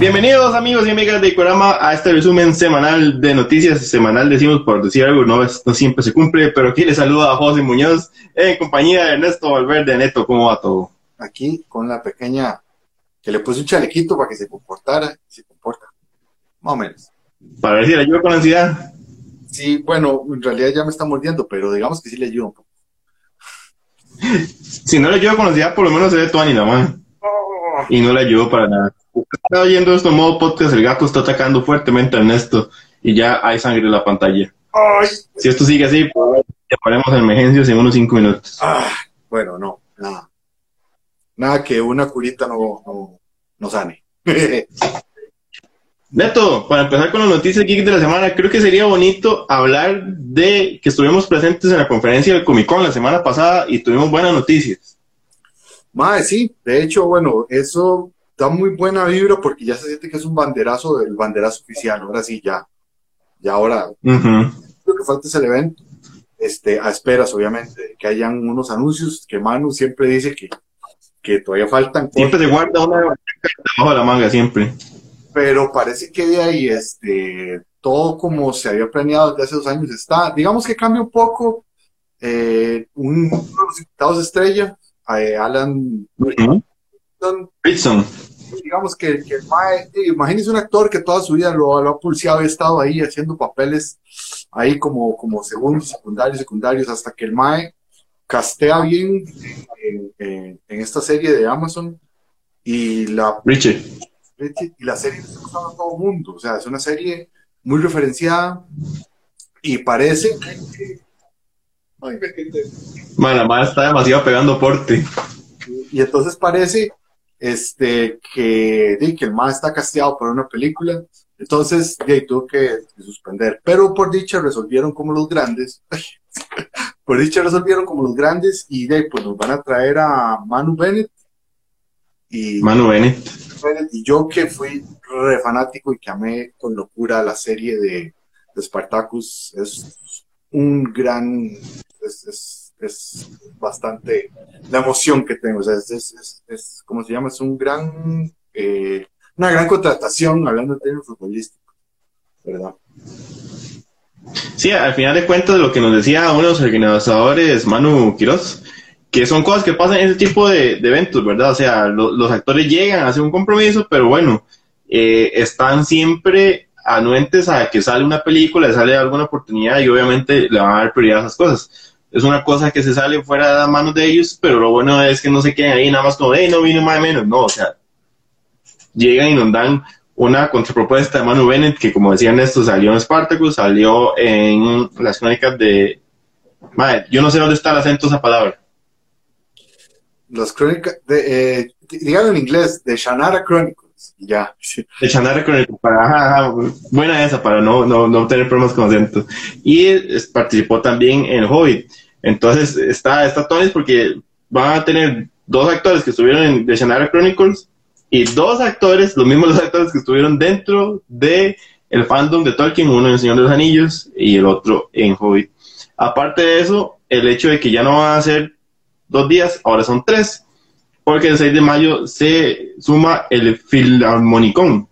Bienvenidos amigos y amigas de Corama a este resumen semanal de noticias. Semanal decimos por decir algo, no, no siempre se cumple, pero aquí les saluda a José Muñoz en compañía de Ernesto Valverde. Neto, ¿cómo va todo? Aquí con la pequeña que le puse un chalequito para que se comportara, se comporta, más o menos. Para ver si le ayuda con la ansiedad. Sí, bueno, en realidad ya me está mordiendo, pero digamos que sí le ayuda un poco. si no le ayuda con la ansiedad, por lo menos se ve tu ánimo, man. Y no le ayudó para nada. Está oyendo esto en modo podcast, el gato está atacando fuertemente a Ernesto y ya hay sangre en la pantalla. Si esto sigue así, pues, ponemos emergencias en unos cinco minutos. Ah, bueno, no, nada. Nada que una curita no, no, no sane. Neto, para empezar con las noticias geek de la semana, creo que sería bonito hablar de que estuvimos presentes en la conferencia del Comic Con la semana pasada y tuvimos buenas noticias. Más, sí, de hecho, bueno, eso da muy buena vibra porque ya se siente que es un banderazo del banderazo oficial, ahora sí, ya, ya ahora, lo que falta es el evento, este, a esperas, obviamente, que hayan unos anuncios que Manu siempre dice que, que todavía faltan. Siempre se guarda una debajo de la manga, siempre. Pero parece que de ahí este, todo como se había planeado desde hace dos años está, digamos que cambia un poco, eh, un, uno de los invitados estrella, eh, Alan Ritson, digamos que, que imagínese un actor que toda su vida lo, ha pulseado y ha estado ahí haciendo papeles ahí como, como segundos, secundarios, secundarios, hasta que el Mae castea bien en, esta serie de Amazon y la Richie y la serie está gustando a todo el mundo. O sea, es una serie muy referenciada y parece que. Ay, bueno, la está demasiado pegando porte. Y entonces parece este, que, que el más está casteado por una película. Entonces, de, tuvo que, suspender. Pero por dicha resolvieron como los grandes. por dicha resolvieron como los grandes y de pues nos van a traer a Manu Bennett. Y, Manu Bennett y yo que fui re fanático y que amé con locura la serie de, de Spartacus, es un gran, es, es, bastante la emoción que tengo, o sea, es, es, es ¿cómo se llama? Es un gran, eh, una gran contratación, hablando de términos futbolísticos, ¿verdad? Sí, al final de cuentas, lo que nos decía uno de los organizadores, Manu Quiroz, que son cosas que pasan en ese tipo de, eventos, ¿verdad? O sea, los actores llegan a hacer un compromiso, pero bueno, eh, están siempre anuentes a que sale una película, le sale alguna oportunidad y obviamente le van a dar prioridad a esas cosas. Es una cosa que se sale fuera de las manos de ellos, pero lo bueno es que no se queden ahí nada más como, hey, no vino más menos, no, o sea, llegan y nos dan una contrapropuesta de Manu Bennett, que como decían esto, salió en Spartacus, salió en las crónicas de... Madre, yo no sé dónde está el acento esa palabra. Las crónicas, de, eh, en inglés, de Shannara Chronicles, ya. De Shannara Chronicles, para, buena esa, para no, no, no tener problemas con acento. Y participó también en Hobbit. Entonces está, está porque van a tener dos actores que estuvieron en The Shannara Chronicles y dos actores, los mismos dos actores que estuvieron dentro de el fandom de Tolkien, uno en El Señor de los Anillos y el otro en Hobbit. Aparte de eso, el hecho de que ya no van a ser dos días, ahora son tres, porque el 6 de mayo se suma el Filarmonicón.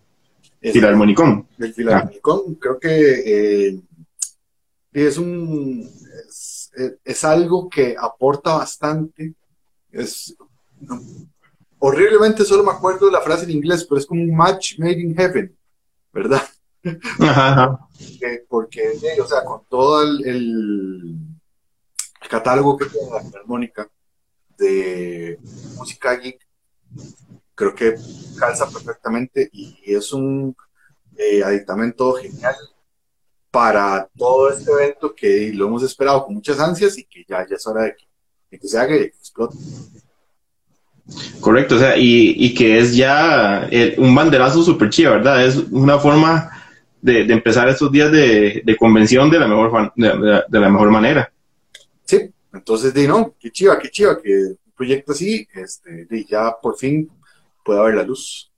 Es, Filarmonicón. El Filarmonicón, creo que eh, es un es, algo que aporta bastante. Es horriblemente solo me acuerdo de la frase en inglés, pero es como un match made in heaven, ¿verdad? Ajá, Porque, o sea, con todo el, el catálogo que tiene la Filarmónica, de música geek, creo que calza perfectamente y es un eh, aditamento genial para todo este evento que lo hemos esperado con muchas ansias y que ya, ya es hora de que, se haga y que explote. Correcto, o sea, y, que es ya un banderazo súper chido, ¿verdad? Es una forma de, empezar estos días de, convención de la mejor, de la mejor manera. Sí, entonces, di, no, qué chiva, qué chiva que un proyecto así, este, ya por fin pueda ver la luz.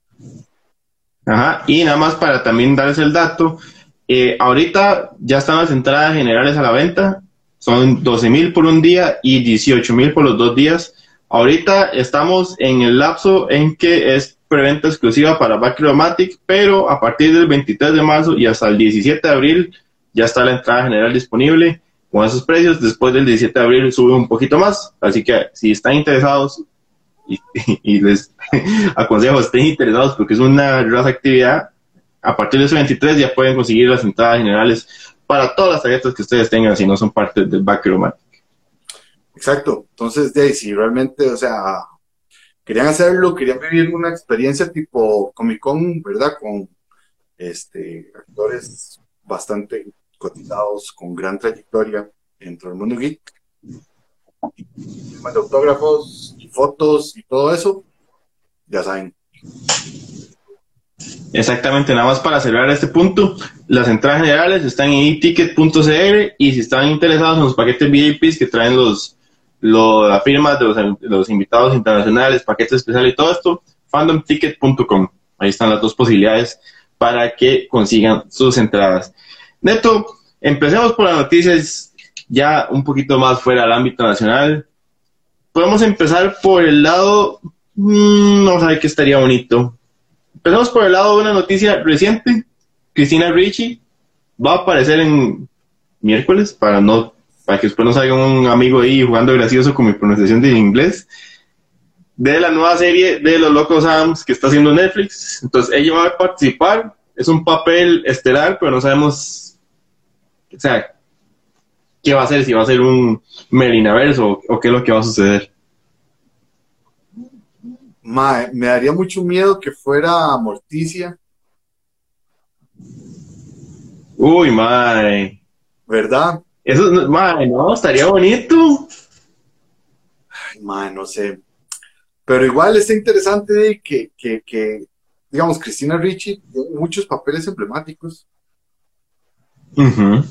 Ajá, y nada más para también darles el dato, eh, ahorita ya están las entradas generales a la venta, son 12 mil por un día y 18 mil por los dos días. Ahorita estamos en el lapso en que es preventa exclusiva para Backromatic, pero a partir del 23 de marzo y hasta el 17 de abril ya está la entrada general disponible con esos precios. Después del 17 de abril sube un poquito más, así que si están interesados, y, les aconsejo estén interesados porque es una grosa actividad, a partir de ese 23 ya pueden conseguir las entradas generales para todas las tarjetas que ustedes tengan si no son parte del Backromatic. Exacto. Entonces, de si realmente, o sea, querían hacerlo, querían vivir una experiencia tipo Comic Con, ¿verdad? Con este, actores bastante cotizados, con gran trayectoria dentro del mundo geek. de autógrafos y fotos y todo eso, ya saben. Exactamente, nada más para cerrar este punto, las entradas generales están en eticket.cr y si están interesados en los paquetes VIPs que traen los, las firmas de los, invitados internacionales, paquetes especiales y todo esto, fandomticket.com. Ahí están las dos posibilidades para que consigan sus entradas. Neto, empecemos por las noticias ya un poquito más fuera del ámbito nacional. Podemos empezar por el lado, mmm, sé qué estaría bonito. Empezamos por el lado de una noticia reciente. Cristina Ricci va a aparecer en miércoles para no para que después no salga un amigo ahí jugando gracioso con mi pronunciación de inglés, de la nueva serie de Los Locos Adams que está haciendo Netflix. Entonces ella va a participar, es un papel estelar, pero no sabemos, o sea, qué va a hacer, si va a ser un Melinaverso o, qué es lo que va a suceder. me daría mucho miedo que fuera Morticia. Uy, mae. ¿Verdad? Eso, madre, no, estaría bonito. Ay, madre, no sé. Pero igual está interesante que, que, que digamos, Cristina Ricci tiene muchos papeles emblemáticos. Eh,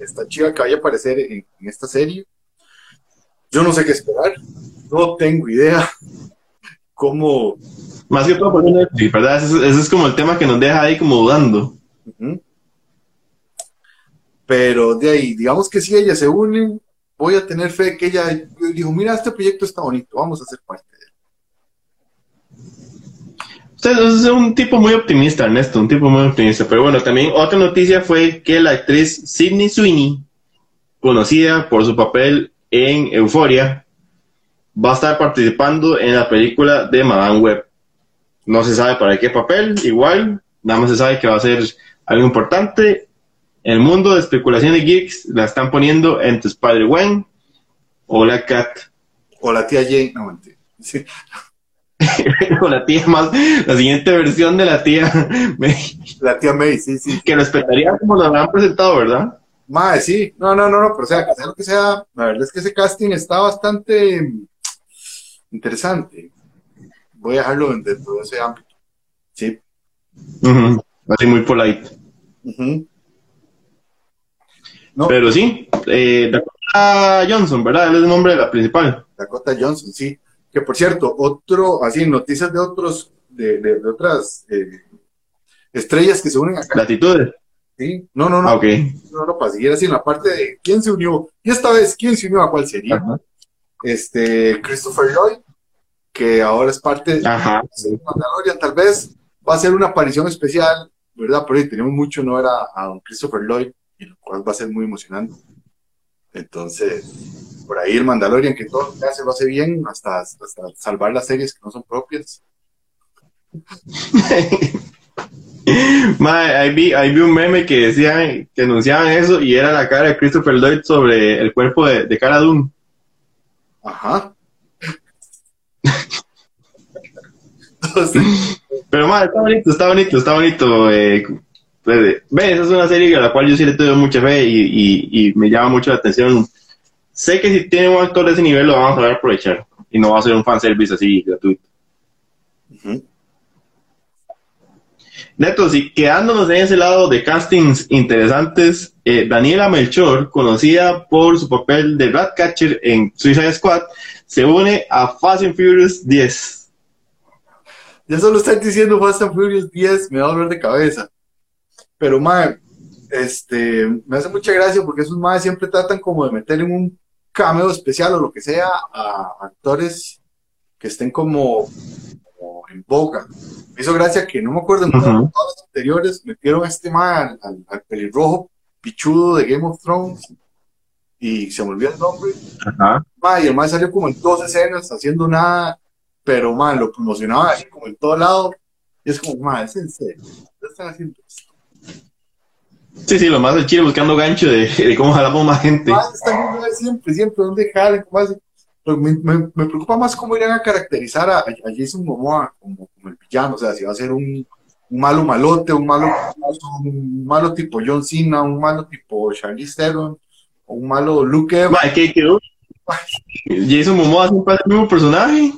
esta chica que vaya a aparecer en, esta serie. Yo no sé qué esperar. No tengo idea cómo. Más que todo, ¿verdad? Ese, es como el tema que nos deja ahí como dudando. Pero de ahí, digamos que si ella se une, voy a tener fe que ella dijo, mira, este proyecto está bonito, vamos a ser parte es un tipo muy optimista, Ernesto, un tipo muy optimista. Pero bueno, también otra noticia fue que la actriz Sidney Sweeney, conocida por su papel en Euforia, va a estar participando en la película de Madame Web. No se sabe para qué papel, igual, nada más se sabe que va a ser algo importante el mundo de especulación de geeks la están poniendo entre Spider-Gwen o la Cat. O la tía Jane, no mentira. Sí. o la tía más, la siguiente versión de la tía May. La tía May, sí, sí. Que respetaría como lo han presentado, ¿verdad? Madre, sí. No, no, no, no, pero o sea, que sea lo que sea, la verdad es que ese casting está bastante interesante. Voy a dejarlo dentro de ese ámbito. Sí. Así muy polite. Pero sí, eh, Dakota Johnson, ¿verdad? es el nombre de la principal. Dakota Johnson, sí. Que por cierto, otro, así, noticias de otros, de, de, otras eh, estrellas que se unen acá. Latitudes. Sí, no, no, no. Ah, No, no, para seguir así en la parte de quién se unió. Y esta vez, ¿quién se unió a cuál sería? Este, Christopher Lloyd, que ahora es parte Ajá. de Mandalorian, tal vez va a ser una aparición especial, ¿verdad? Pero tenemos mucho no era a don Christopher Lloyd y lo cual va a ser muy emocionante. Entonces, por ahí el Mandalorian, que todo lo que hace lo hace bien, hasta, hasta salvar las series que no son propias. ahí, vi, vi un meme que decía que anunciaban eso y era la cara de Christopher Lloyd sobre el cuerpo de, de Cara Dune. Ajá. Pero, madre, está bonito, está bonito, está bonito. Eh, ve, esa es una serie a la cual yo sí le tengo mucha fe y, me llama mucho la atención. Sé que si tiene un actor de ese nivel lo vamos a saber aprovechar y no va a ser un fanservice así gratuito. Neto, si quedándonos en ese lado de castings interesantes, eh, Daniela Melchor, conocida por su papel de Ratcatcher en Suicide Squad, se une a Fast and Furious 10. Ya solo están diciendo Fast and Furious 10, me da dolor de cabeza. Pero, mae, este, me hace mucha gracia porque esos madres siempre tratan como de meter en un cameo especial o lo que sea a actores que estén como, en boga. Me hizo gracia que no me acuerdo en todas las anteriores metieron a este man al, pelirrojo pichudo de Game of Thrones y se me olvidó el nombre. y el man salió como en dos escenas haciendo nada, pero man, lo promocionaba así como en todo lado. Y es como, man, es en serio, ¿qué están haciendo esto? Sí, sí, lo más del chile buscando gancho de, de cómo jalamos más gente. Siempre, siempre, ¿dónde hacen? me, me, preocupa más cómo irán a caracterizar a, Jason Momoa como, el villano, o sea, si va a ser un, malo malote, un malo, un malo tipo John Cena, un malo tipo Charlize Theron, o un malo Luke Evans. ¿qué quedó? Jason Momoa siempre es el mismo personaje.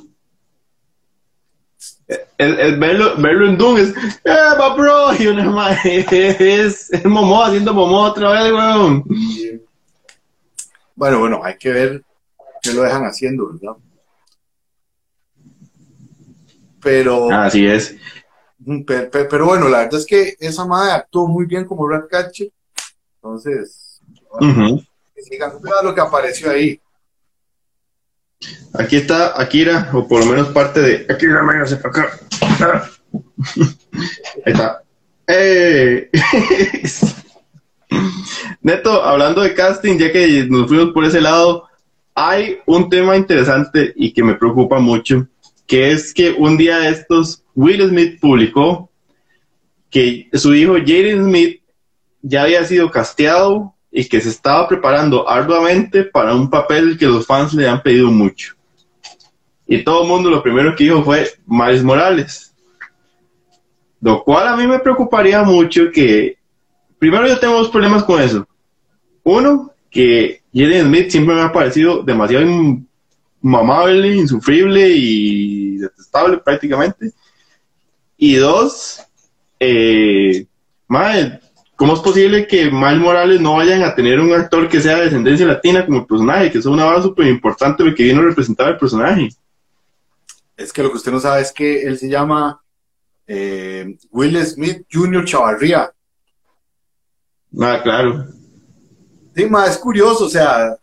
El, verlo, verlo, en Doom es, ¡eh, va bro! Y uno más, es, es Momoa haciendo Momoa otra vez, weón. Bueno, bueno, hay que ver que lo dejan haciendo, ¿verdad? Pero. Así es. Pero, bueno, la verdad es que esa madre actuó muy bien como Ratcatcher. Entonces, sigan lo que apareció ahí. Aquí está Akira, o por lo menos parte de Akira, váyase para acá. Ahí está. ¡Eh! Neto, hablando de casting, ya que nos fuimos por ese lado, hay un tema interesante y que me preocupa mucho, que es que un día de estos Will Smith publicó que su hijo Jaden Smith ya había sido casteado y que se estaba preparando arduamente para un papel que los fans le han pedido mucho. Y todo el mundo lo primero que dijo fue Miles Morales. Lo cual a mí me preocuparía mucho que, primero yo tengo dos problemas con eso. Uno, que Jaden Smith siempre me ha parecido demasiado inmamable, insufrible y detestable prácticamente. Y dos, eh, ¿cómo es posible que Mal Morales no vayan a tener un actor que sea de descendencia latina como el personaje? Que es una base súper importante que vino a representar el personaje. Es que lo que usted no sabe es que él se llama eh, Will Smith Jr. Chavarría. Ah, claro. Sí, más es curioso, o sea,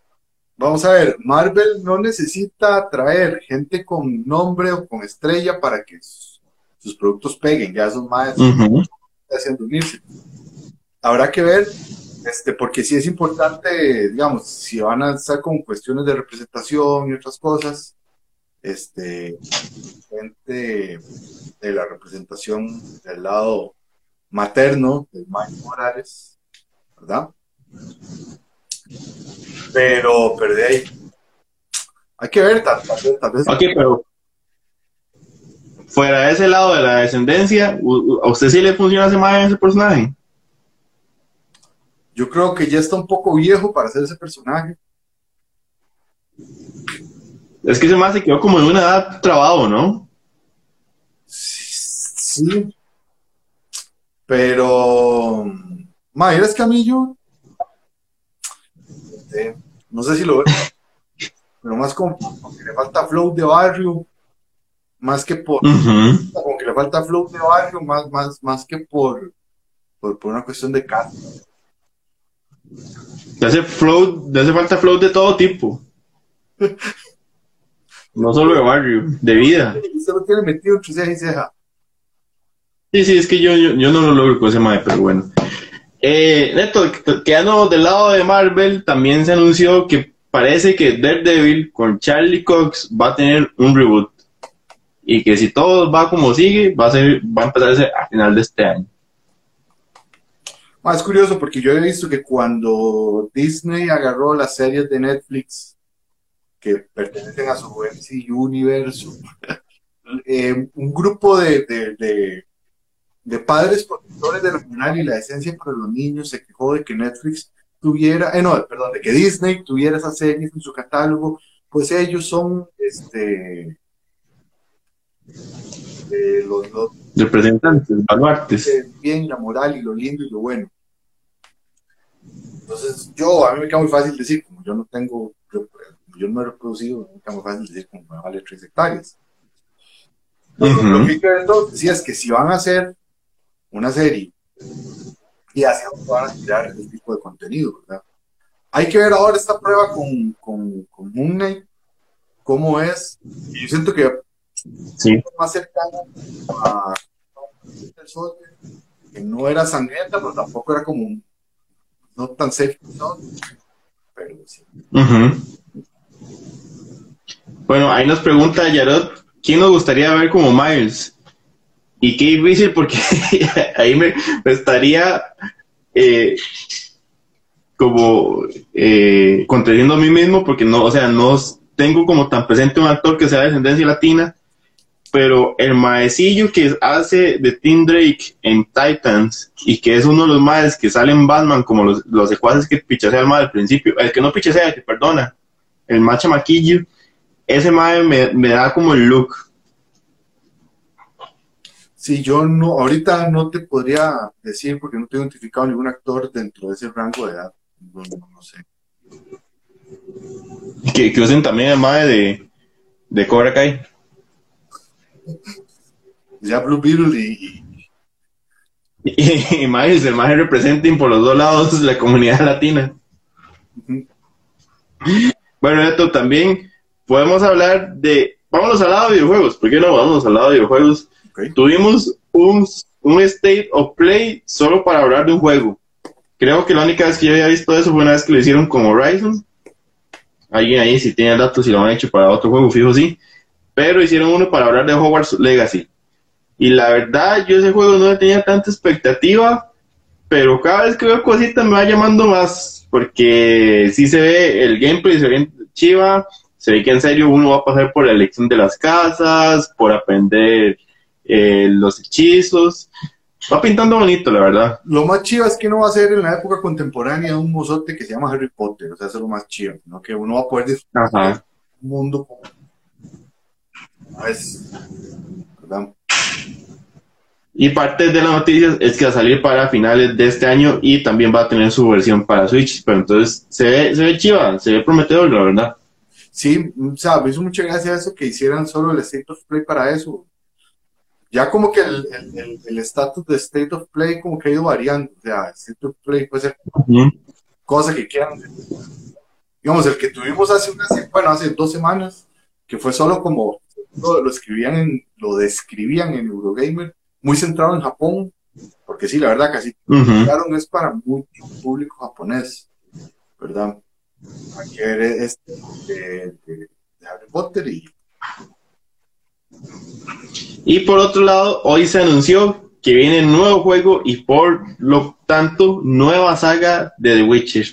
vamos a ver, Marvel no necesita traer gente con nombre o con estrella para que sus, productos peguen, ya son más haciendo unirse. Habrá que ver, este, porque sí es importante, digamos, si van a estar con cuestiones de representación y otras cosas, este, gente de la representación del lado materno de Mike Morales, ¿verdad? Pero, pero de ahí. Hay que ver, tal, vez. Ok, pero. Fuera de ese lado de la descendencia, ¿a usted sí le funciona ese ese personaje? Yo creo que ya está un poco viejo para ser ese personaje. Es que ese más se quedó como en una edad trabado, ¿no? Sí. Pero. Ma, ¿eres Camillo? no sé si lo ven, pero más como, que le falta flow de barrio, más que por, como que le falta flow de barrio, más, más, más que por, por, una cuestión de casa. Le hace flow, le hace falta flow de todo tipo. no solo de barrio, de vida. Lo tiene metido ceja. Sí, sí, es que yo, yo, yo no lo logro con ese mae, pero bueno. Eh, Neto, quedando del lado de Marvel, también se anunció que parece que Daredevil con Charlie Cox va a tener un reboot. Y que si todo va como sigue, va a, ser, va a empezarse a final de este año. Más curioso porque yo he visto que cuando Disney agarró las series de Netflix que pertenecen a su MC universo, eh, un grupo de, de padres protectores de la comunidad y la esencia para los niños se quejó de que Netflix tuviera, eh, no, perdón, de que Disney tuviera esas series en su catálogo, pues ellos son, este, los, los, representantes, baluartes. Bien, la moral y lo lindo y lo bueno. Entonces, yo, a mí me queda muy fácil decir, como yo no tengo, yo no me he reproducido, me queda muy fácil decir, como me vale tres hectáreas. Lo que decir es que si van a hacer una serie y hacia dónde van a tirar este tipo de contenido, ¿verdad? Hay que ver ahora esta prueba con, con, con Moon Knight, cómo es. Y yo siento que sí. más cercana a que no era sangrienta, pero tampoco era como no tan safe, pero sí. Bueno, ahí nos pregunta Yarot, ¿quién nos gustaría ver como Miles? Y qué difícil porque ahí me, estaría eh, como eh, contradiciendo a mí mismo porque no, o sea, no tengo como tan presente un actor que sea de descendencia latina, pero el maecillo que hace de Tim Drake en Titans y que es uno de los maes que sale en Batman como los, los secuaces que pichasea al mae al principio, el que no pichasea, el que perdona, el macho maquillo, ese mae me, me da como el look. Sí, yo no, ahorita no te podría decir porque no te he identificado ningún actor dentro de ese rango de edad no, sé. Que, que, usen también el mae de, de Cobra Kai. Ya Blue Beetle y. Y, y, Miles, el representing por los dos lados la comunidad latina. Bueno, esto también podemos hablar de. Vamos al lado de videojuegos. ¿Por qué no? Vamos al lado de videojuegos. Tuvimos un, un State of Play solo para hablar de un juego. Creo que la única vez que yo había visto eso fue una vez que lo hicieron con Horizon. Alguien ahí, si tiene datos, si lo han hecho para otro juego, fijo, sí. Pero hicieron uno para hablar de Hogwarts Legacy. Y la verdad, yo ese juego no tenía tanta expectativa, pero cada vez que veo cositas me va llamando más, porque sí se ve el gameplay, se ve chiva, se ve que en serio uno va a pasar por la elección de las casas, por aprender eh, los hechizos. Va pintando bonito, la verdad. Lo más chido es que no va a ser en la época contemporánea un mozote que se llama Harry Potter, o sea, eso es lo más chido, ¿no? Que uno va a poder disfrutar un mundo como... Es... ¿verdad? Y parte de las noticias es que va a salir para finales de este año y también va a tener su versión para Switch, pero entonces se ve, se ve chiva, se ve prometedor, la verdad. Sí, o sea, me hizo mucha gracia eso que hicieran solo el State of Play para eso ya como que el estatus de State of Play como que ha ido variando. O sea, State of Play puede ser cosa que quieran. Digamos, el que tuvimos hace unas, bueno, hace dos semanas, que fue solo como lo, escribían en, lo describían en Eurogamer, muy centrado en Japón, porque sí, la verdad, casi uh es para mucho público japonés, ¿verdad? Aquí este de, de Harry Potter y y por otro lado, hoy se anunció que viene un nuevo juego y por lo tanto, nueva saga de The Witcher.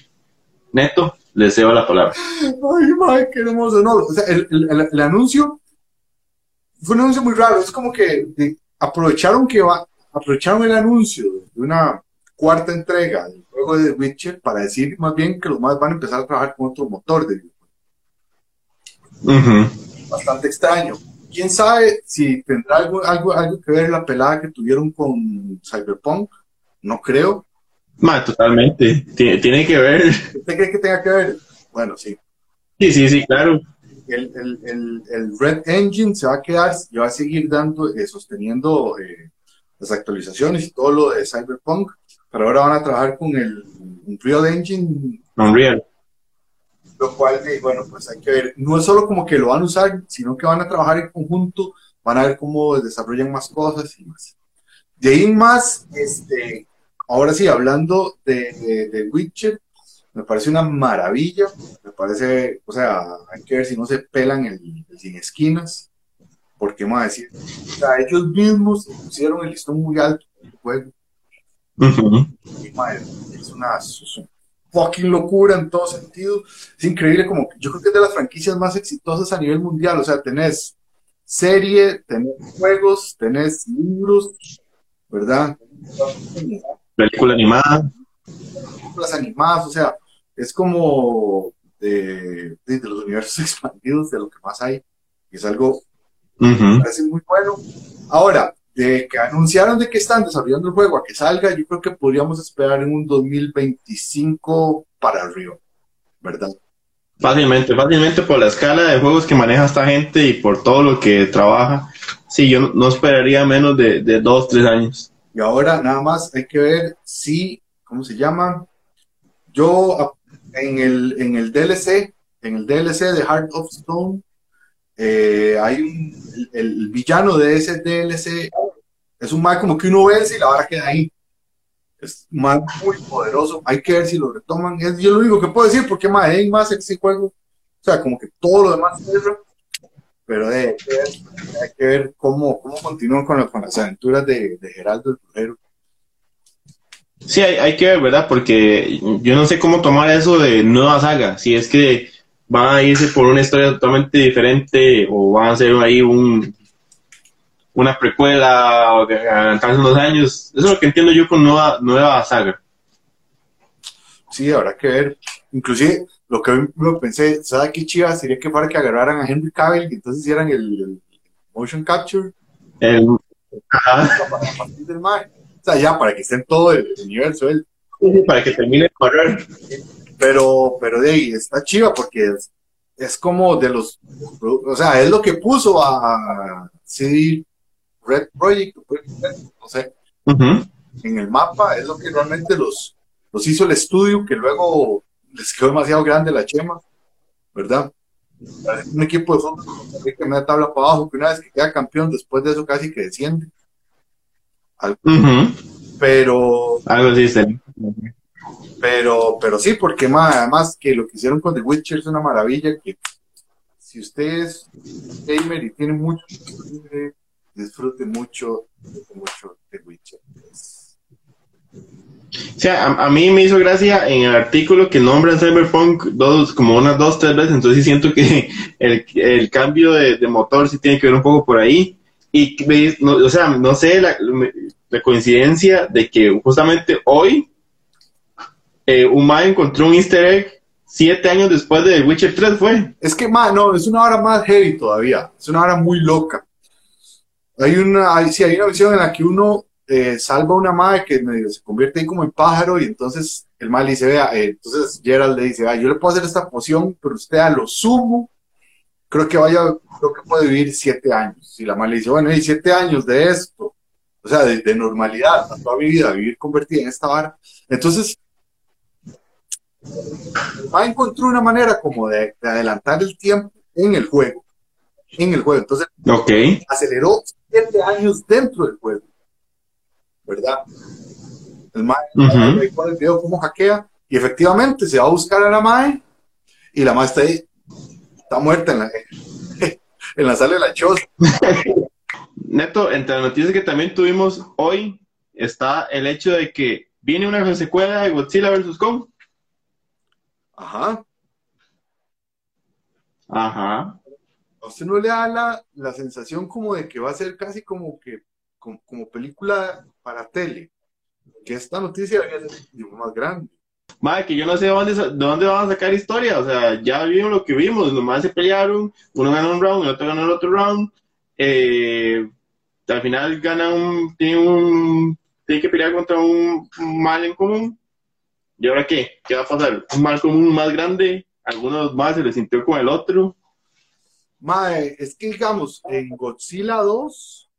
Neto, le cedo la palabra. Ay, madre, qué hermoso. No, o sea, el, anuncio fue un anuncio muy raro. Es como que aprovecharon que va, aprovecharon el anuncio de una cuarta entrega del juego de The Witcher para decir más bien que los más van a empezar a trabajar con otro motor de videojuego. Bastante extraño quién sabe si tendrá algo, algo, algo que ver la pelada que tuvieron con Cyberpunk. No creo. totalmente. Tiene, que ver. ¿Usted cree que tenga que ver? Bueno, sí. Sí, sí, sí, claro. El, Red Engine se va a quedar, y va a seguir dando, eh, sosteniendo eh, las actualizaciones y todo lo de Cyberpunk, pero ahora van a trabajar con el Unreal Engine. Unreal. Lo cual, bueno, pues hay que ver, no es solo como que lo van a usar, sino que van a trabajar en conjunto, van a ver cómo desarrollan más cosas y más. De ahí más, este, ahora sí, hablando de, de, Witcher, me parece una maravilla, me parece, o sea, hay que ver si no se pelan el, sin esquinas, porque más decir, o sea, ellos mismos pusieron el listón muy alto en el juego. y, madre, es una, fucking locura en todo sentido. Es increíble como, yo creo que es de las franquicias más exitosas a nivel mundial. O sea, tenés serie, tenés juegos, tenés libros, ¿verdad? Película animada. Películas animadas, o sea, es como de, los universos expandidos, de lo que más hay. Es algo que me parece muy bueno. Ahora, de que anunciaron de que están desarrollando el juego a que salga, yo creo que podríamos esperar en un 2025 para arriba, ¿verdad? Fácilmente, fácilmente por la escala de juegos que maneja esta gente y por todo lo que trabaja. Sí, yo no, esperaría menos de, de, dos, tres años. Y ahora nada más hay que ver si, ¿cómo se llama? Yo en el, en el DLC, en el DLC de Heart of Stone, Eh, hay un, el, villano de ese DLC es un mal como que uno vence y la vara queda ahí. Es un mal muy poderoso. Hay que ver si lo retoman. Yo lo único que puedo decir porque más hay más ese juego. O sea, como que todo lo demás es pero hay, que ver, cómo, cómo continúan con, con las aventuras de, de Geraldo el Brujero. Sí, hay, hay, que ver, ¿verdad? Porque yo no sé cómo tomar eso de nueva saga. Si es que van a irse por una historia totalmente diferente o van a hacer ahí un una precuela o adelantarse unos años. Eso es lo que entiendo yo con nueva, nueva saga. Sí, habrá que ver. Inclusive, lo que lo pensé, ¿sabes qué chiva? Sería que para que agarraran a Henry Cavill y entonces hicieran el, motion capture. El, Para, O sea, ya, para que esté en todo el universo él. para que termine de correr. Pero, pero de ahí, está chiva porque es, como de los, o sea, es lo que puso a CD Red Project, no sé, en el mapa, es lo que realmente los, los hizo el estudio, que luego les quedó demasiado grande la chema, ¿verdad? Un equipo de fútbol que me da tabla para abajo, que una vez que queda campeón, después de eso casi que desciende. Pero. Algo dice. Pero, pero sí, porque más, además que lo que hicieron con The Witcher es una maravilla. Que si usted es gamer y tiene mucho, disfrute mucho, mucho The Witcher. O sea, a, mí me hizo gracia en el artículo que nombran Cyberpunk dos, como unas dos, tres veces, entonces sí siento que el, cambio de, motor sí tiene que ver un poco por ahí. Y, o sea, no sé la, coincidencia de que justamente hoy eh, un encontró un easter egg siete años después de Witcher 3, ¿fue? Es que, ma, no, es una hora más heavy todavía, es una hora muy loca. Hay una, hay, sí, hay una visión en la que uno eh, salva a una madre que medio se convierte ahí como en pájaro y entonces el mal dice, vea, eh, entonces Gerald le dice, vea, yo le puedo hacer esta poción, pero usted a lo sumo, creo que vaya, creo que puede vivir siete años. Y la madre le dice, bueno, y siete años de esto, o sea, de, normalidad, toda mi vida, vivir convertida en esta vara. Entonces, va encontró una manera como de, adelantar el tiempo en el juego. En el juego. Entonces, aceleró siete años dentro del juego. ¿verdad? El mae uh el video cómo hackea y efectivamente se va a buscar a la mae y la mae está ahí, está muerta en la, en la sala de la choza. Neto, entre las noticias que también tuvimos hoy está el hecho de que viene una secuela de Godzilla vs. Kong. Ajá. Ajá. ¿A usted no le da la, la sensación como de que va a ser casi como que como, película para tele, que esta noticia es más grande. Madre, que yo no sé de dónde, de dónde van a sacar historia, o sea, ya vimos lo que vimos, nomás se pelearon, uno gana un round, el otro gana el otro round, eh, al final gana un, tiene un, tiene que pelear contra un, mal en común, ¿y ahora qué? ¿Qué va a pasar? ¿Un mal común más grande? ¿Algunos más se les sintió con el otro? Madre, es que digamos, en Godzilla 2,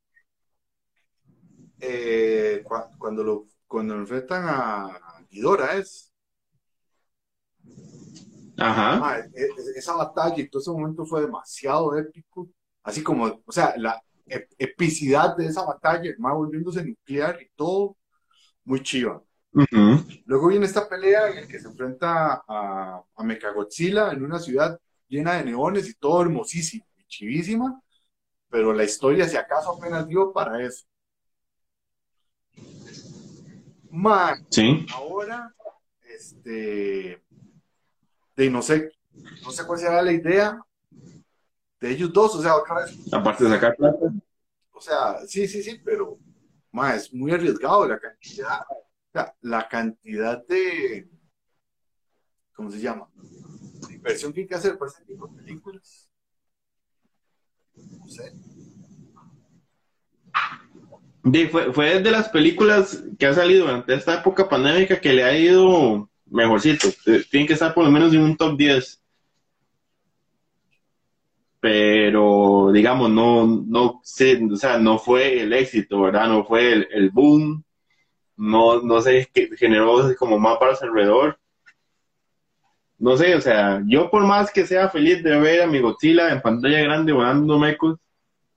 eh, cuando, lo, cuando enfrentan a Ghidorah es. Ajá. E, e, esa batalla y todo ese momento fue demasiado épico. Así como, o sea, la epicidad de esa batalla, más volviéndose nuclear y todo, muy chiva. Luego viene esta pelea en la que se enfrenta a, a Mechagodzilla en una ciudad llena de neones y todo hermosísimo y chivísima, pero la historia, si acaso, apenas dio para eso. Man, sí. ahora, este, de no sé, no sé cuál será la idea de ellos dos, o sea, otra vez. Aparte de sacar plata. O sea, sí, sí, sí, pero más es muy arriesgado la cantidad, o sea, la cantidad de, ¿cómo se llama? De inversión que hay que hacer para ese tipo de películas. No sé fue, fue de las películas que ha salido durante esta época pandémica que le ha ido mejorcito. Tiene que estar por lo menos en un top 10. Pero, digamos, no, no sé, o sea, no fue el éxito, ¿verdad? No fue el, boom. No, no sé, generó como más para alrededor. no sé, o sea, yo por más que sea feliz de ver a mi Godzilla en pantalla grande volando mecos,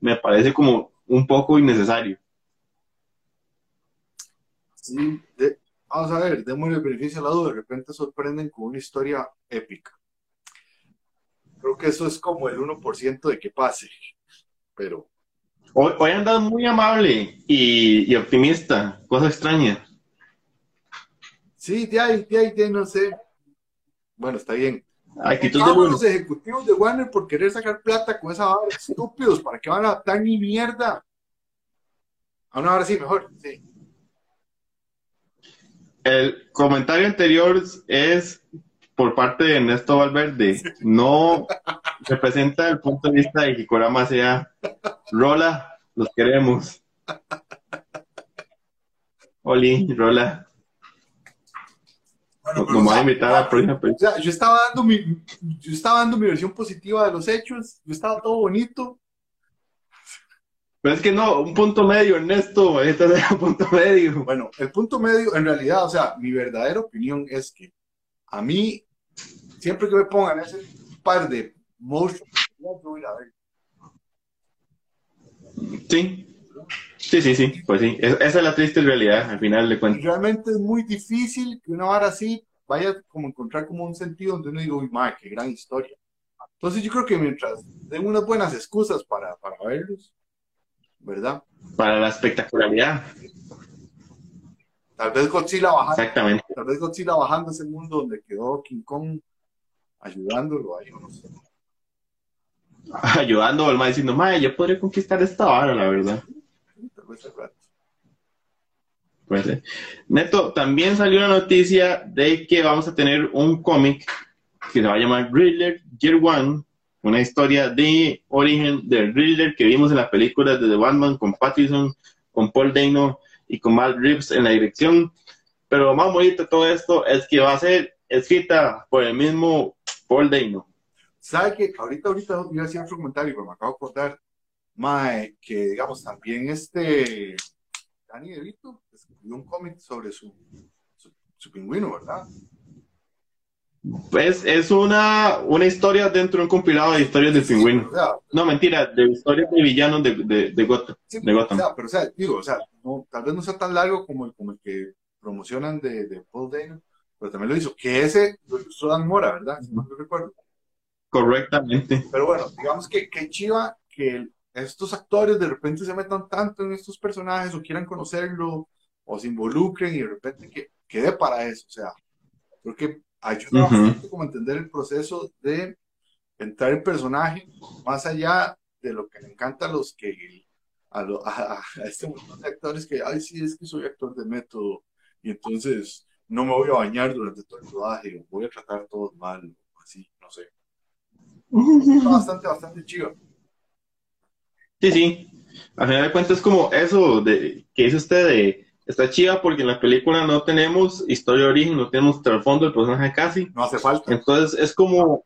me parece como un poco innecesario. Vamos a ver, démosle el beneficio a la duda, de repente sorprenden con una historia épica. Creo que eso es como el 1% de que pase, pero... Hoy, hoy andado muy amable y, optimista, cosa extraña. Sí, de ahí, de ahí, de no sé. Bueno, está bien. Actitud de los ejecutivos de Warner por querer sacar plata con esa vara estúpidos, ¿para qué van a dar ni mierda? A una hora sí, mejor, sí. El comentario anterior es por parte de Ernesto Valverde. No representa el punto de vista de que Korama sea Rola, los queremos. Oli, Rola. Bueno, a invitar a o sea, yo estaba dando mi yo estaba dando mi versión positiva de los hechos, yo estaba todo bonito. Pero es que no, un punto medio, Ernesto, este es un punto medio. Bueno, el punto medio, en realidad, o sea, mi verdadera opinión es que a mí, siempre que me pongan ese par de monstruos, yo voy a ver. Sí, Sí, sí, sí, pues sí. esa es la triste realidad, al final de cuentas. Realmente es muy difícil que una vara así vaya como encontrar como un sentido donde uno diga, uy, madre, qué gran historia. Entonces yo creo que mientras den unas buenas excusas para, para verlos, ¿verdad? Para la espectacularidad. Tal vez Godzilla bajando. Exactamente. Tal vez Godzilla bajando ese mundo donde quedó King Kong ayudándolo ahí, no sé. Ayudando al diciendo, madre, yo podría conquistar esta vara, la verdad. Pues, Neto, también salió la noticia de que vamos a tener un cómic que se va a llamar Riddler Year One, una historia de origen del Riddler que vimos en las películas de The Batman con Pattinson, con Paul Dano y con Matt Reeves en la dirección. Pero lo más bonito de todo esto es que va a ser escrita por el mismo Paul Dano. ¿Sabe que ahorita, ahorita iba a decir otro comentario, pero me acabo de acordar Mae, que digamos también este Danny DeVito escribió un cómic sobre su, su, pingüino, ¿verdad? Pues es una, una historia dentro de un compilado de historias del pingüino. no, mentira, de historias de villanos de, de, de, Gotham, de Gotham. O sea, pero o sea, digo, o sea, no, tal vez no sea tan largo como el, como el que promocionan de, de Paul Dano, pero también lo hizo, que ese lo hizo Dan Mora, ¿verdad? Si no me recuerdo. Correctamente. Pero bueno, digamos que, que Chiva, que estos actores de repente se metan tanto en estos personajes o quieran conocerlo o se involucren y de repente que quede para eso. O sea, creo que ayuda bastante como entender el proceso de entrar en personaje más allá de lo que le encanta a los que a, a, este montón de actores que, ay, sí, es que soy actor de método y entonces no me voy a bañar durante todo el rodaje, voy a tratar todo mal, así, no sé. bastante, bastante chido. Sí, sí. Al final de cuentas es como eso de que dice usted de está chida porque en la película no tenemos historia de origen, no tenemos trasfondo del personaje casi. No hace falta. Entonces es como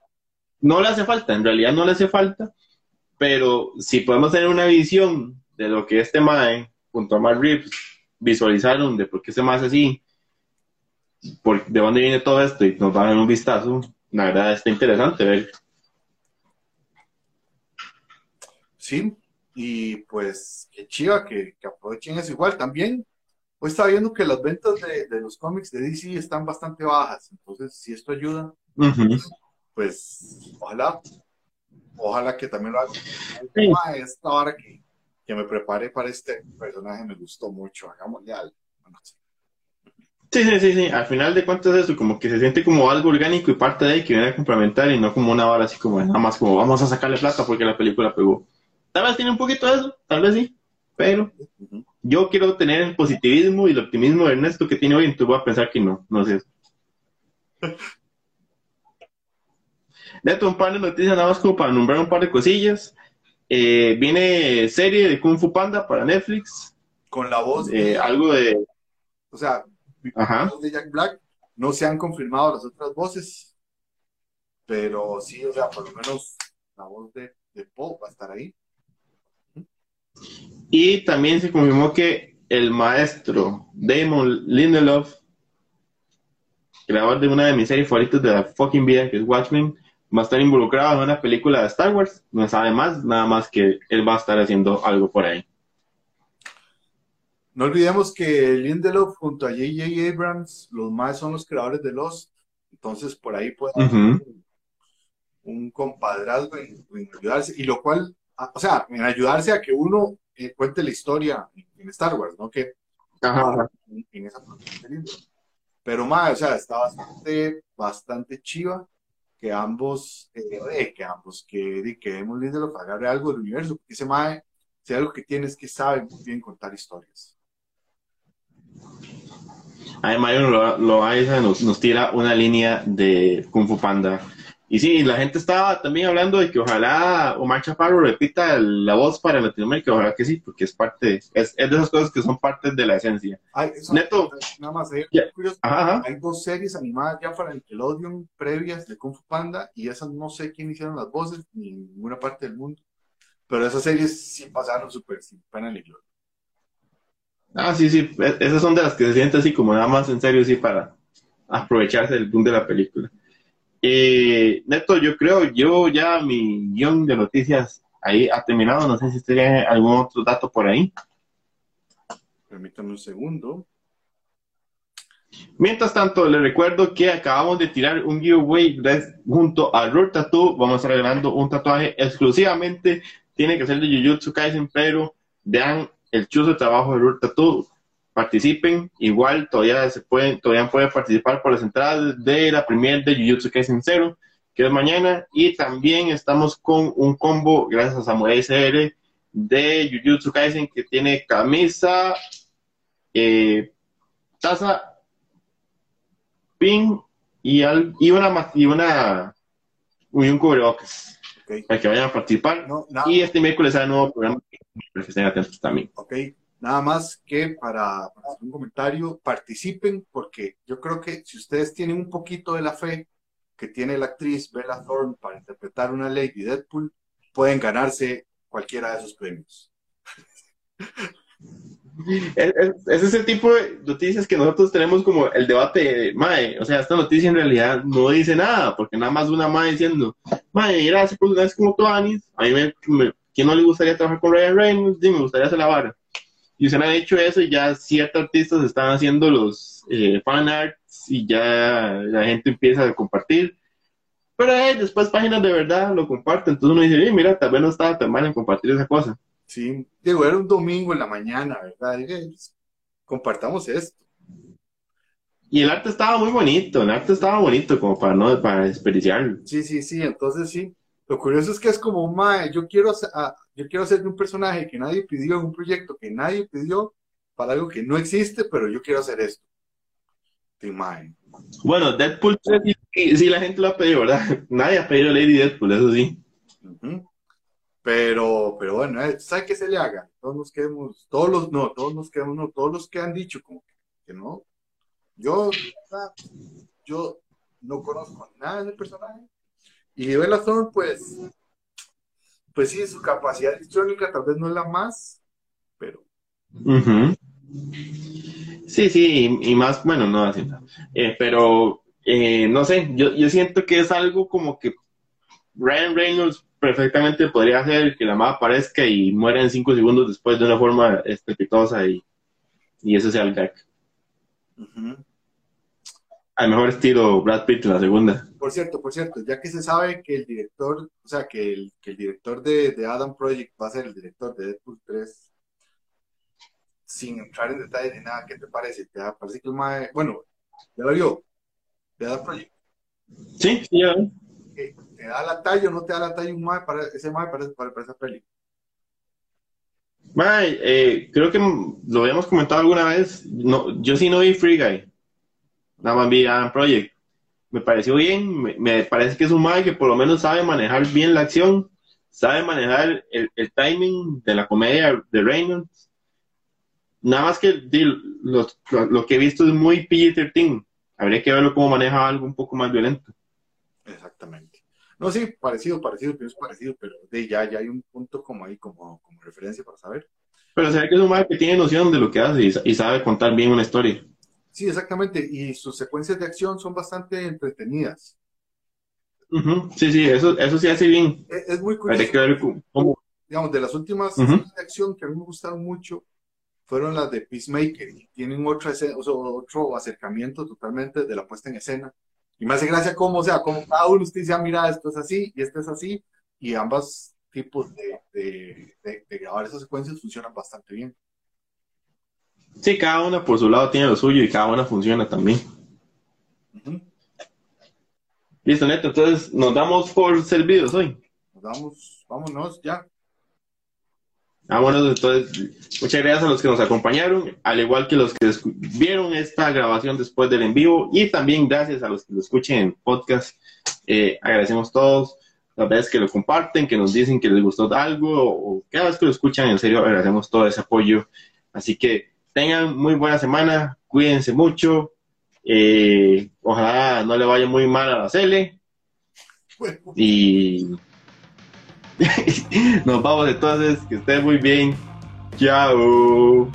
no le hace falta, en realidad no le hace falta, pero si podemos tener una visión de lo que este Mae junto a Mark Reeves visualizaron de por qué se más así, por, de dónde viene todo esto y nos van a dar un vistazo, la verdad está interesante ver. Sí, y pues qué chiva que, aprovechen eso igual también. Pues está viendo que las ventas de, los cómics de DC están bastante bajas, entonces si esto ayuda, pues ojalá, ojalá que también lo haga. Esta hora que, que, me preparé para este personaje me gustó mucho, hagámosle algo. Sí, sí, sí, sí, al final de cuentas eso, como que se siente como algo orgánico y parte de ahí que viene a complementar y no como una hora así como nada más como vamos a sacarle plata porque la película pegó. Tal vez tiene un poquito de eso, tal vez sí, pero yo quiero tener el positivismo y el optimismo de Ernesto que tiene hoy, entonces voy a pensar que no, no sé. Neto, un par de noticias nada más como para nombrar un par de cosillas. Eh, viene serie de Kung Fu Panda para Netflix. Con la voz de... algo de... O sea, la voz de Jack Black. No se han confirmado las otras voces, pero sí, o sea, por lo menos la voz de, de Paul va a estar ahí. Y también se confirmó que el maestro Damon Lindelof creador de una de mis series favoritas de la fucking vida, que es Watchmen, va a estar involucrado en una película de Star Wars. No sabe más, nada más que él va a estar haciendo algo por ahí. No olvidemos que Lindelof junto a J.J. Abrams, los más son los creadores de Lost. Entonces, por ahí puede haber un, compadrazgo en, ayudarse. Y lo cual, o sea, en ayudarse a que uno eh, cuente la historia en, Star Wars, ¿no? Que En, esa Pero, más, o sea, está bastante, bastante chiva que ambos, eh, que ambos, que, que Emon Lindelof agarre algo del universo, porque ese mae, si algo que tiene es que sabe muy bien contar historias. Ahí Mario lo, lo nos, nos tira una línea de Kung Fu Panda. Y sí, la gente estaba también hablando de que ojalá Omar Chaparro repita la voz para Latinoamérica, ojalá que sí, porque es parte, es, es de esas cosas que son parte de la esencia. Neto. Nada más, eh, hay dos series animadas ya para Nickelodeon previas de Kung Fu Panda y esas no sé quién hicieron las voces, ni en ninguna parte del mundo, pero esas series sí pasaron súper sin pena ni gloria. Ah, sí, sí, e, esas son de las que se sienten así como nada más en serio, sí, para aprovecharse del boom de la película. Eh, Neto, yo creo, yo ya mi guion de noticias ahí ha terminado, no sé si usted tiene algún otro dato por ahí. Permítame un segundo. Mientras tanto, le recuerdo que acabamos de tirar un giveaway junto a Root Tattoo. Vamos a estar regalando un tatuaje exclusivamente. Tiene que ser de Jujutsu Kaisen, pero vean el chuzo trabajo de Root Tattoo. Participen, igual todavía se pueden, todavía pueden participar por las entradas de la premier de Jujutsu Kaisen Zero, que es mañana, y también estamos con un combo, gracias a Samurai SR, de Jujutsu Kaisen, que tiene camisa, eh, taza, pin y, y una y una y un cubrebocas. Para que vayan a participar. y este miércoles hay un nuevo programa que estén atentos también. Ok, nada más que para, hacer un comentario, participen, porque yo creo que si ustedes tienen un poquito de la fe que tiene la actriz Bella Thorne para interpretar una Lady Deadpool, pueden ganarse cualquiera de esos premios. Es, ese tipo de noticias que nosotros tenemos como el debate de Mae. O sea, esta noticia en realidad no dice nada, porque nada más una Mae diciendo, Mae, ese personaje es como Toanis. A mí me, ¿quién no le gustaría trabajar con Ryan Reynolds? Sí, me gustaría hacer la vara. Y se han dicho eso y ya ciertos artistas están haciendo los eh, fan arts y ya la gente empieza a compartir. Pero eh, después páginas de verdad lo comparten. Entonces uno dice, mira, tal vez no estaba tan mal en compartir esa cosa. Sí, digo, era un domingo en la mañana, ¿verdad? Pues, compartamos esto. Y el arte estaba muy bonito, el arte estaba bonito como para no para desperdiciarlo. Sí, sí, sí, entonces sí. Lo curioso es que es como, mae, yo quiero, yo quiero hacer un personaje que nadie pidió, un proyecto que nadie pidió, para algo que no existe, pero yo quiero hacer esto. Sí, mae. Bueno, Deadpool sí, la gente lo ha pedido, ¿verdad? Nadie ha pedido Lady Deadpool, eso sí. Pero, pero bueno, eh, ¿sabe qué se le haga? Todos nos quedemos, todos los, no, todos nos quedamos, no, todos los que han dicho como que, no. Yo, yo no conozco nada del personaje. Y Bella Thorne, pues, pues sí, su capacidad electrónica tal vez no es la más, pero. Sí, sí, y, más, bueno, no así. Eh, pero, eh, no sé, yo, yo siento que es algo como que Ryan Reynolds perfectamente podría hacer que la mamá aparezca y muera en cinco segundos después de una forma estrepitosa y, y eso sea el gag. Al mejor estilo Brad Pitt en la segunda. Por cierto, por cierto, ya que se sabe que el director, o sea, que el, que el director de, de, Adam Project va a ser el director de Deadpool 3, sin entrar en detalle de nada, ¿qué te parece? ¿Te parece que el mae, bueno, ya lo vio, de Adam Project? Sí, sí, ya ¿Te da la talla o no te da la talla un mae para ese mae para, para, esa peli? Mae, eh, creo que lo habíamos comentado alguna vez. No, yo sí no vi Free Guy. Nada más Project. Me pareció bien. Me, parece que es un mae que por lo menos sabe manejar bien la acción. Sabe manejar el, el timing de la comedia de Reynolds. Nada más que lo, lo, que he visto es muy PG-13. Habría que verlo cómo maneja algo un poco más violento. Exactamente. No, sí, parecido, parecido, pero es parecido, pero de ya, ya hay un punto como ahí, como, como referencia para saber. Pero se ve que es un madre que tiene noción de lo que hace y, sabe contar bien una historia. Sí, exactamente. Y sus secuencias de acción son bastante entretenidas. Sí, sí, eso, eso sí hace bien. Es, muy curioso. Digamos, de las últimas secuencias de acción que a mí me gustaron mucho fueron las de Peacemaker. Y tienen otro, otro acercamiento totalmente de la puesta en escena. Y me hace gracia cómo, o sea, como cada uno usted dice, ah, mira, esto es así y esto es así. Y ambos tipos de, de grabar esas secuencias funcionan bastante bien. Sí, cada una por su lado tiene lo suyo y cada una funciona también. Listo, Neto, entonces nos damos por servidos hoy. Nos damos, vámonos ya. Vámonos, entonces, muchas gracias a los que nos acompañaron, al igual que los que vieron esta grabación después del en vivo, y también gracias a los que lo escuchen en podcast. Eh, agradecemos todos las veces que lo comparten, que nos dicen que les gustó algo, o cada vez que lo escuchan, en serio, agradecemos todo ese apoyo. Así que tengan muy buena semana, cuídense mucho, eh, ojalá no le vaya muy mal a la Cele. Y nos vamos entonces, que estén muy bien. Chao.